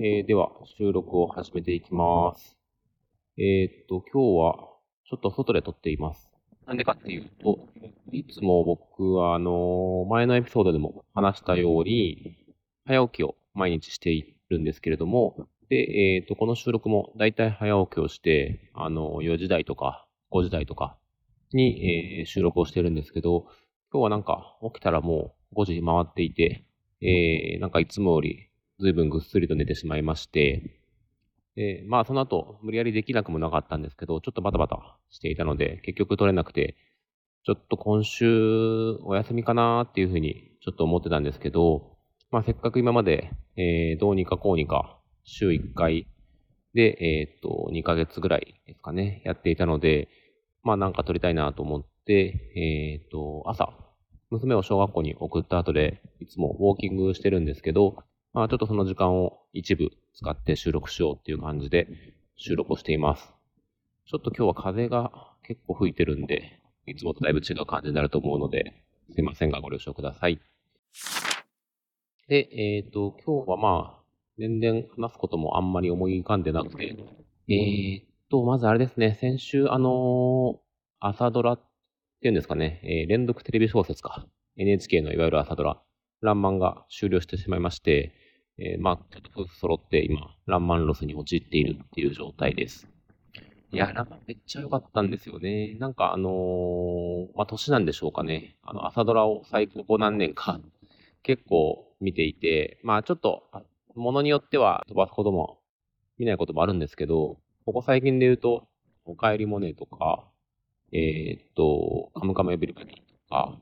えー、では、収録を始めていきます。えー、っと、今日は、ちょっと外で撮っています。なんでかっていうと、いつも僕は、あの前のエピソードでも話したように、早起きを毎日しているんですけれども、で、えー、っと、この収録も大体早起きをして、あの4時台とか5時台とかに、えー、収録をしてるんですけど、今日はなんか起きたらもう5時回っていて、えー、なんかいつもよりずいぶんぐっすりと寝てしまいまして、で、まあその後無理やりできなくもなかったんですけど、ちょっとバタバタしていたので、結局取れなくて、ちょっと今週お休みかなっていうふうにちょっと思ってたんですけど、まあせっかく今まで、えー、どうにかこうにか週1回で、えっ、と、2ヶ月ぐらいですかね、やっていたので、まあなんか撮りたいなと思って、えっ、と、朝、娘を小学校に送った後で、いつもウォーキングしてるんですけど、まあちょっとその時間を一部使って収録しようっていう感じで収録をしています。ちょっと今日は風が結構吹いてるんで、いつもとだいぶ違う感じになると思うので、すいませんがご了承ください。で、えっ、ー、と、今日はまあ、全然話すこともあんまり思い浮かんでなくて、えっ、と、まずあれですね、先週あのー、朝ドラっていうんですかね、え、連続テレビ小説か、NHK のいわゆる朝ドラ、ランマンが終了してしまいまして、えー、まあ、ちょっと夫婦揃って今、ランマンロスに陥っているっていう状態です。いや、ランマンめっちゃ良かったんですよね。なんかあのー、まあ、年なんでしょうかね。あの、朝ドラを最高何年か結構見ていて、まあちょっと、ものによっては飛ばすことも見ないこともあるんですけど、ここ最近で言うと、おかえりモネとか、えー、っと、カムカムエブリバディとか、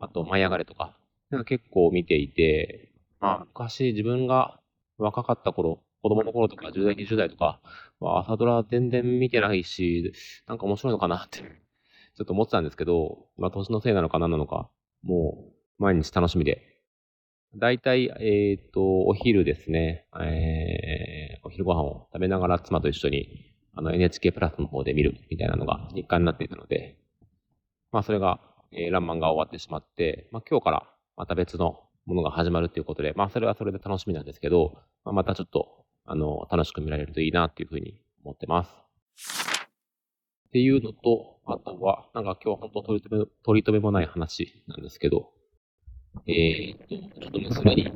あと、舞い上がれと、か結構見ていて、まあ、昔自分が若かった頃、子供の頃とか10代、20代とかは朝ドラ全然見てないし、なんか面白いのかなって、ちょっと思ってたんですけど、まあ年のせいなのか何なのか、もう毎日楽しみで。だいたい、えっ、ー、と、お昼ですね、えー、お昼ご飯を食べながら妻と一緒に、あの NHK プラスの方で見るみたいなのが日課になっていたので、まあそれが、えー、ランマンが終わってしまって、まあ今日からまた別のものが始まるっていうことで、まあそれはそれで楽しみなんですけど、まあ、またちょっと、あの、楽しく見られるといいなっていうふうに思ってます。っていうのと、あとは、なんか今日は本当取り留め、取り留めもない話なんですけど、えー、っと、ちょっと娘に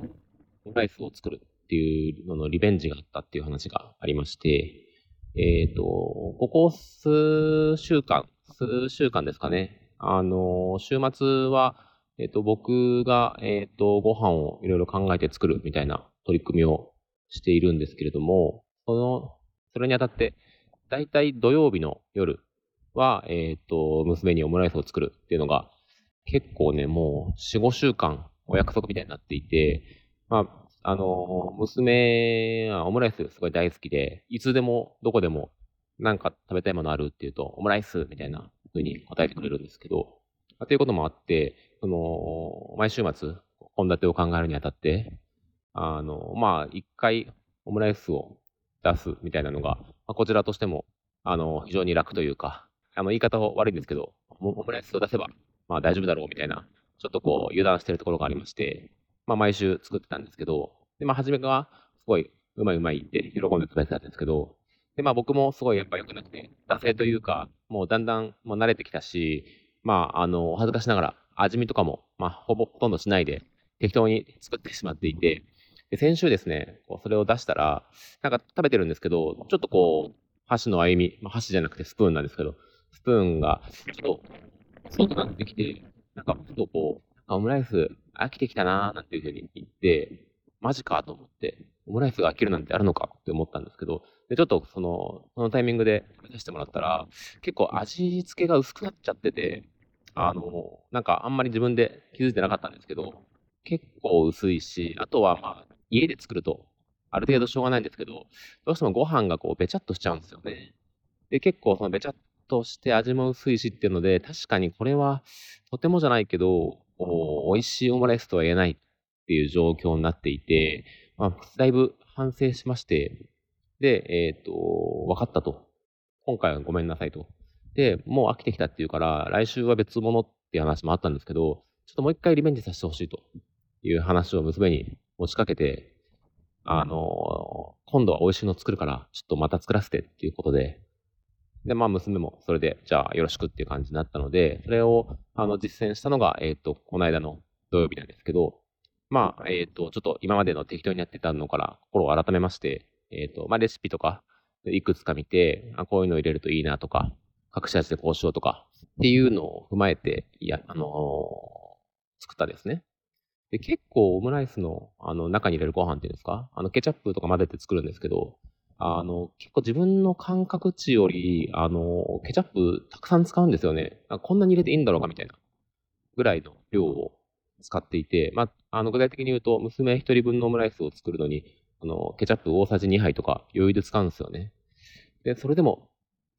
オライスを作るっていうののリベンジがあったっていう話がありまして、えー、っと、ここ数週間、数週間ですかね、あの、週末は、えっ、と、僕が、えっ、と、ご飯をいろいろ考えて作るみたいな取り組みをしているんですけれども、その、それにあたって、だいたい土曜日の夜は、えっ、と、娘にオムライスを作るっていうのが、結構ね、もう4、5週間お約束みたいになっていて、まあ、あの、娘はオムライスすごい大好きで、いつでもどこでもなんか食べたいものあるっていうと、オムライスみたいな風に答えてくれるんですけど、まあ、ということもあって、その、毎週末、献立を考えるにあたって、あの、まあ、一回オムライスを出すみたいなのが、まあ、こちらとしても、あの、非常に楽というか、あの、言い方悪いんですけど、オムライスを出せば、まあ大丈夫だろうみたいな、ちょっとこう、油断してるところがありまして、まあ毎週作ってたんですけど、で、まあ初めが、すごい、うまいうまいって喜んで食べてたんですけど、で、まあ僕もすごいやっぱ良くなくて、惰性というか、もうだんだんもう慣れてきたし、まあ、あの、恥ずかしながら、味見とかも、まあ、ほぼほとんどしないで、適当に作ってしまっていて、で先週ですね、こうそれを出したら、なんか食べてるんですけど、ちょっとこう、箸の歩み、まあ、箸じゃなくてスプーンなんですけど、スプーンが、ちょっと、そうなってきて、なんか、ちょっとこう、オムライス飽きてきたなーなんていうふうに言って、マジかと思って、オムライスが飽きるなんてあるのかって思ったんですけど、で、ちょっとその、そのタイミングで出してもらったら、結構味付けが薄くなっちゃってて、あの、なんかあんまり自分で気づいてなかったんですけど、結構薄いし、あとはまあ、家で作ると、ある程度しょうがないんですけど、どうしてもご飯がこう、べちゃっとしちゃうんですよね。で、結構そのべちゃっとして味も薄いしっていうので、確かにこれは、とてもじゃないけど、美味しいオムライスとは言えないっていう状況になっていて、まあ、だいぶ反省しまして、で、えっ、ー、と、分かったと。今回はごめんなさいと。で、もう飽きてきたっていうから、来週は別物っていう話もあったんですけど、ちょっともう一回リベンジさせてほしいという話を娘に持ちかけて、あの、今度は美味しいの作るから、ちょっとまた作らせてっていうことで、で、まあ、娘もそれで、じゃあよろしくっていう感じになったので、それを、あの、実践したのが、えっ、ー、と、この間の土曜日なんですけど、まあ、えっ、ー、と、ちょっと今までの適当にやってたのから心を改めまして、えっ、ー、と、まあ、レシピとか、いくつか見て、あ、こういうの入れるといいなとか、隠し味でこうしようとか、っていうのを踏まえて、いや、あのー、作ったですね。で、結構オムライスの、あの、中に入れるご飯っていうんですかあの、ケチャップとか混ぜて作るんですけど、あの、結構自分の感覚値より、あの、ケチャップたくさん使うんですよね。こんなに入れていいんだろうかみたいなぐらいの量を使っていて、まあ、あの、具体的に言うと、娘一人分のオムライスを作るのに、あの、ケチャップ大さじ2杯とか余裕で使うんですよね。で、それでも、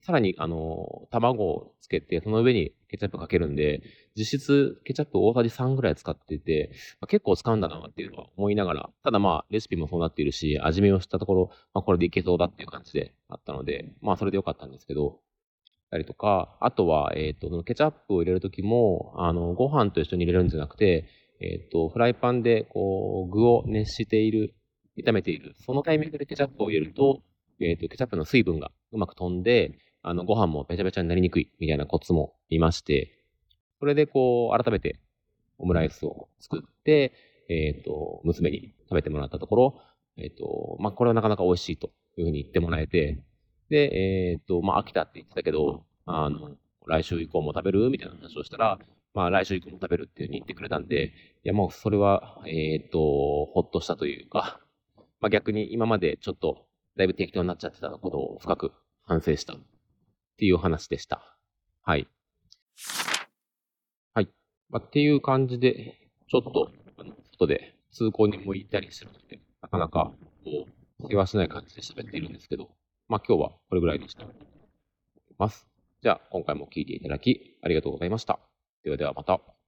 さらに、あの、卵をつけて、その上にケチャップかけるんで、実質ケチャップ大さじ3ぐらい使ってて、まあ、結構使うんだなっていうのは思いながら、ただまあ、レシピもそうなっているし、味見をしたところ、まあ、これでいけそうだっていう感じであったので、まあ、それでよかったんですけど、たりとか、あとは、えっ、ー、と、ケチャップを入れるときも、あの、ご飯と一緒に入れるんじゃなくて、えっ、ー、と、フライパンで、こう、具を熱している、炒めている、そのタイミングでケチャップを入れると、えっ、ー、と、ケチャップの水分がうまく飛んで、あの、ご飯もべちゃべちゃになりにくいみたいなコツも見まして、それでこう、改めてオムライスを作って、えっ、と、娘に食べてもらったところ、えっ、と、まあ、これはなかなか美味しいというふうに言ってもらえて、で、えっ、ー、と、まあ、飽きたって言ってたけど、あの、来週以降も食べる？みたいな話をしたら、まあ、来週以降も食べるっていうふうに言ってくれたんで、いや、もうそれは、えっ、と、ほっとしたというか、まあ、逆に今までちょっと、だいぶ適当になっちゃってたことを深く反省したっていう話でした。はい。はい。まあ、っていう感じで、ちょっと、あの、外で通行に向いたりするので、なかなか、こう、世話しない感じで喋っているんですけど、まあ、今日はこれぐらいにしたいと思います。じゃあ、今回も聞いていただき、ありがとうございました。ではではまた。